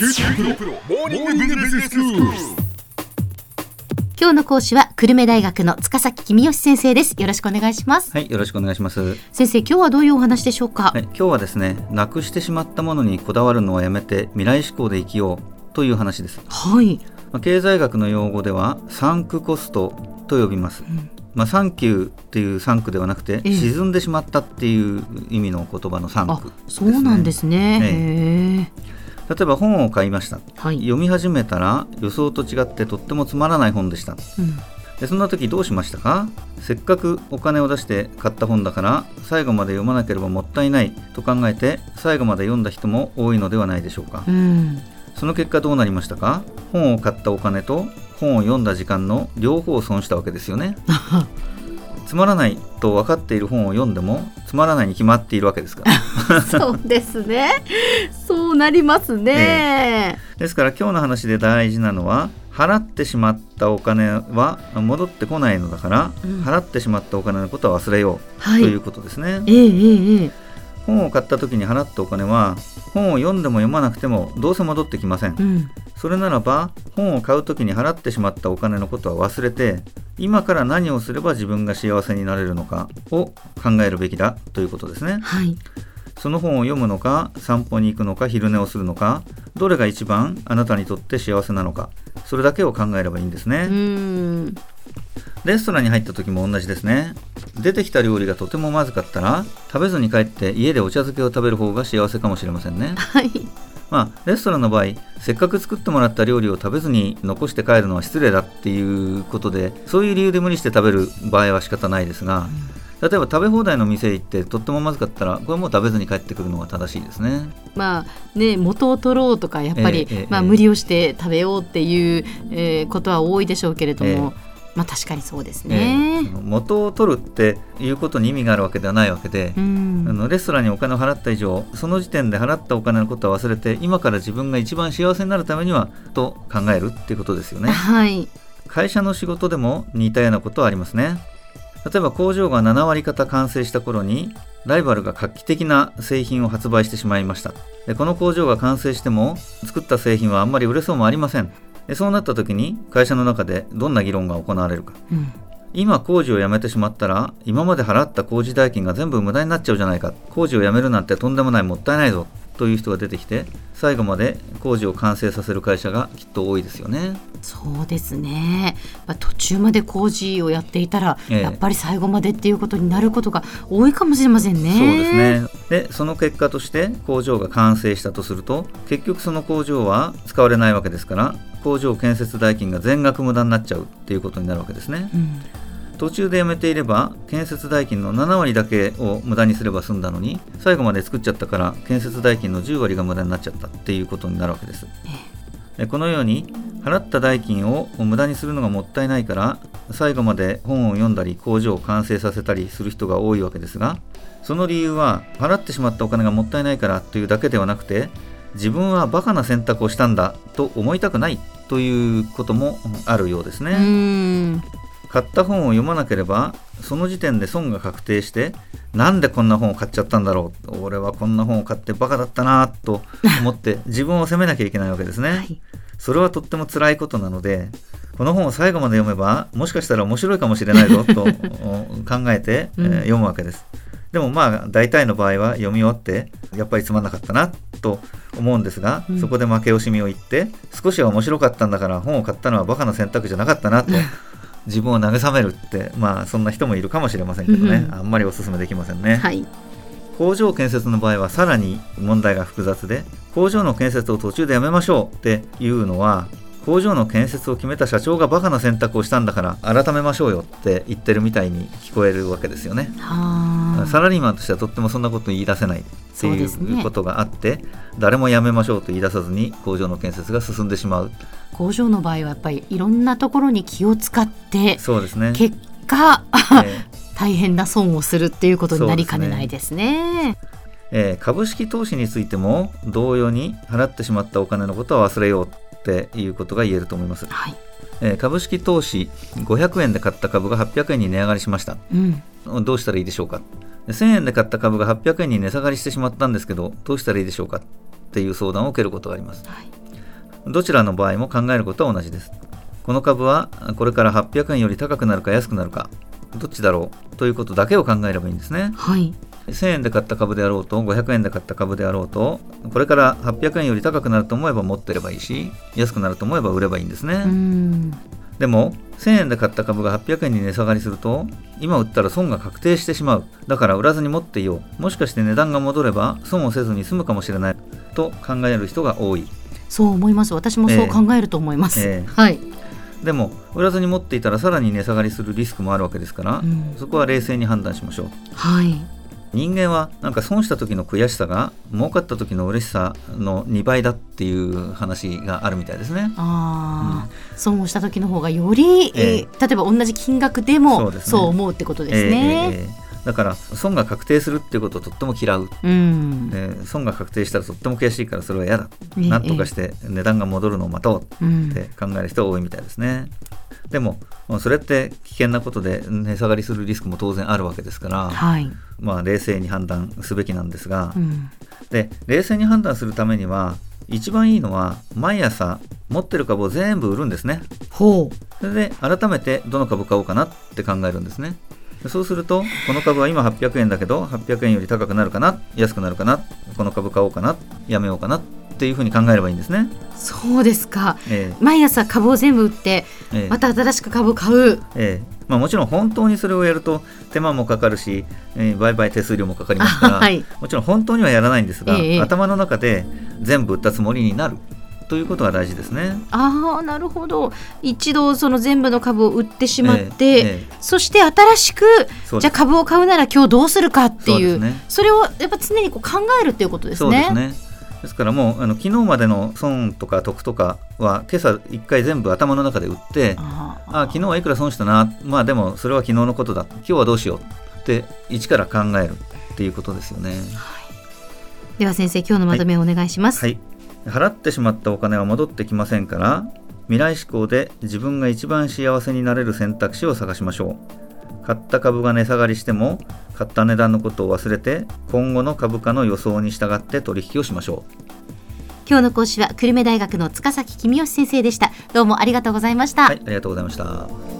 九州大学モーニングビジネススク。ール。今日の講師は久留米大学の塚崎君吉先生です。よろしくお願いします。はい、よろしくお願いします。先生今日はどういうお話でしょうか、はい、今日はですね、なくしてしまったものにこだわるのはやめて未来志向で生きようという話です。はい、まあ経済学の用語ではサンクコストと呼びます。まあ、サンキューっていうサンクではなくて、ええ。沈んでしまったっていう意味の言葉のサンあクそうなんですね。へえ例えば本を買いました、はい、読み始めたら予想と違ってとってもつまらない本でした。うん。でそんな時どうしましたか？せっかくお金を出して買った本だから最後まで読まなければもったいないと考えて最後まで読んだ人も多いのではないでしょうか。うん、その結果どうなりましたか？本を買ったお金と本を読んだ時間の両方を損したわけですよね。つまらないと分かっている本を読んでもつまらないに決まっているわけですから。そうですねそうなりますね、ですから今日の話で大事なのは払ってしまったお金は戻ってこないのだから、うん。払ってしまったお金のことは忘れよう、はい。ということですね。ええええええ。本を買った時に払ったお金は本を読んでも読まなくてもどうせ戻ってきません。うん。それならば本を買う時に払ってしまったお金のことは忘れて今から何をすれば自分が幸せになれるのかを考えるべきだということですね。はいその本を読むのか散歩に行くのか昼寝をするのかどれが一番あなたにとって幸せなのかそれだけを考えればいいんですうね、ん。レストランに入った時も同じですね。出てきた料理がとてもまずかったら食べずに帰って家でお茶漬けを食べる方が幸せかもしれませんね。はい。まあレストランの場合せっかく作ってもらった料理を食べずに残して帰るのは失礼だっていうことでそういう理由で無理して食べる場合は仕方ないですが、例えば食べ放題の店行ってとってもまずかったらこれもう食べずに帰ってくるのが正しいですね。まあね元を取ろうとかやっぱり、ええええまあ、無理をして食べようっていう、えーことは多いでしょうけれども、えまあ確かにそうですええ。ね。その元を取るっていうことに意味があるわけではないわけで、うん。あのレストランにお金を払った以上その時点で払ったお金のことは忘れて今から自分が一番幸せになるためにはと考えるっていうことですよね。はい、会社の仕事でも似たようなことはありますね例えば工場が7割方完成した頃にライバルが画期的な製品を発売してしまいました。でこの工場が完成しても作った製品はあんまり売れそうもありません。でそうなった時に会社の中でどんな議論が行われるか。うん。今工事を辞めてしまったら今まで払った工事代金が全部無駄になっちゃうじゃないか。工事を辞めるなんてとんでもないもったいないぞという人が出てきて最後まで工事を完成させる会社がきっと多いですよね。そうですね、まあ、途中まで工事をやっていたら、ええ。やっぱり最後までっていうことになることが多いかもしれませんね。そうですね。でその結果として工場が完成したとすると結局その工場は使われないわけですから工場建設代金が全額無駄になっちゃうっていうことになるわけですね。うん途中でやめていれば建設代金の7割だけを無駄にすれば済んだのに最後まで作っちゃったから建設代金の10割が無駄になっちゃったっていうことになるわけですでこのように払った代金を無駄にするのがもったいないから最後まで本を読んだり工場を完成させたりする人が多いわけですがその理由は払ってしまったお金がもったいないからというだけではなくて自分はバカな選択をしたんだと思いたくないということもあるようですね。うん買った本を読まなければその時点で損が確定してなんでこんな本を買っちゃったんだろう？俺はこんな本を買ってバカだったなと思って 自分を責めなきゃいけないわけですね、はい。それはとっても辛いことなのでこの本を最後まで読めばもしかしたら面白いかもしれないぞとお 考えて、えーうん読むわけです。でもまあ大体の場合は読み終わってやっぱりつまんなかったなと思うんですが、うん。そこで負け惜しみを言って少しは面白かったんだから本を買ったのはバカな選択じゃなかったなと自分を慰めるってまあそんな人もいるかもしれませんけどね、うんあんまりお勧めできませんね、はい。工場建設の場合はさらに問題が複雑で工場の建設を途中でやめましょうっていうのは工場の建設を決めた社長がバカな選択をしたんだから改めましょうよって言ってるみたいに聞こえるわけですよね。はあサラリーマンとしてはとってもそんなこと言い出せないってそういうことがあって、誰もやめましょうと言い出さずに工場の建設が進んでしまう。工場の場合はやっぱりいろんなところに気を使ってそうですね。結果え 大変な損をするっていうことになりかねないですね。えー株式投資についても同様に払ってしまったお金のことは忘れようっていうことが言えると思います。はい、えー株式投資500円で買った株が800円に値上がりしました。うん、どうしたらいいでしょうか1000円で買った株が800円に値下がりしてしまったんですけどどうしたらいいでしょうかっていう相談を受けることがあります。はい。どちらの場合も考えることは同じです。この株はこれから800円より高くなるか安くなるかどっちだろうということだけを考えればいいんですね。はい。1000円で買った株であろうと500円で買った株であろうとこれから800円より高くなると思えば持ってればいいし安くなると思えば売ればいいんですね、うんでも1000円で買った株が800円に値下がりすると今売ったら損が確定してしまう。だから売らずに持っていよう。もしかして値段が戻れば損をせずに済むかもしれない。と考える人が多い。そう思います。私もそう考えると思います、ええ。はい。でも売らずに持っていたらさらに値下がりするリスクもあるわけですから、うん。そこは冷静に判断しましょう。はい人間はなんか損した時の悔しさが儲かった時の嬉しさの2倍だっていう話があるみたいですね。ああ、損をした時の方がより、ええ。えー例えば同じ金額でもそう思うってことですね。ええええだから損が確定するっていうことをとっても嫌う。うん、で損が確定したらとっても悔しいからそれは嫌だ、ええなんとかして値段が戻るのを待とううん。って考える人が多いみたいですね。でもまあそれって危険なことで値下がりするリスクも当然あるわけですから、はい、まあ、冷静に判断すべきなんですが、うん、で冷静に判断するためには一番いいのは毎朝持ってる株を全部売るんですね。ほそれで改めてどの株買おうかなって考えるんですね。でそうするとこの株は今800円だけど800円より高くなるかな安くなるかなこの株買おうかなやめようかなっていうふうに考えればいいんですね。うそうですか。え毎朝株を全部売ってええ。えまた新しく株を買う。ええ。まあ、もちろん本当にそれをやると手間もかかるし、えー売買手数料もかかりますから、はい。もちろん本当にはやらないんですが、ええ頭の中で全部売ったつもりになるということが大事ですね。ああなるほど。一度その全部の株を売ってしまって、ええええ。そして新しくじゃあ株を買うなら今日どうするかっていう。ね。それをやっぱ常にこう考えるっていうことですね。そうですねですからもうあの昨日までの損とか得とかは今朝一回全部頭の中で売ってあーあ昨日はいくら損したな。まあでもそれは昨日のことだ今日はどうしようって一から考えるっていうことですよね。では先生今日のまとめをお願いします。はい、払ってしまったお金は戻ってきませんから未来志向で自分が一番幸せになれる選択肢を探しましょう買った株が値下がりしても買った値段のことを忘れて今後の株価の予想に従って取引をしましょう今日の講師は久留米大学の塚崎君吉先生でした。どうもありがとうございました。はいありがとうございました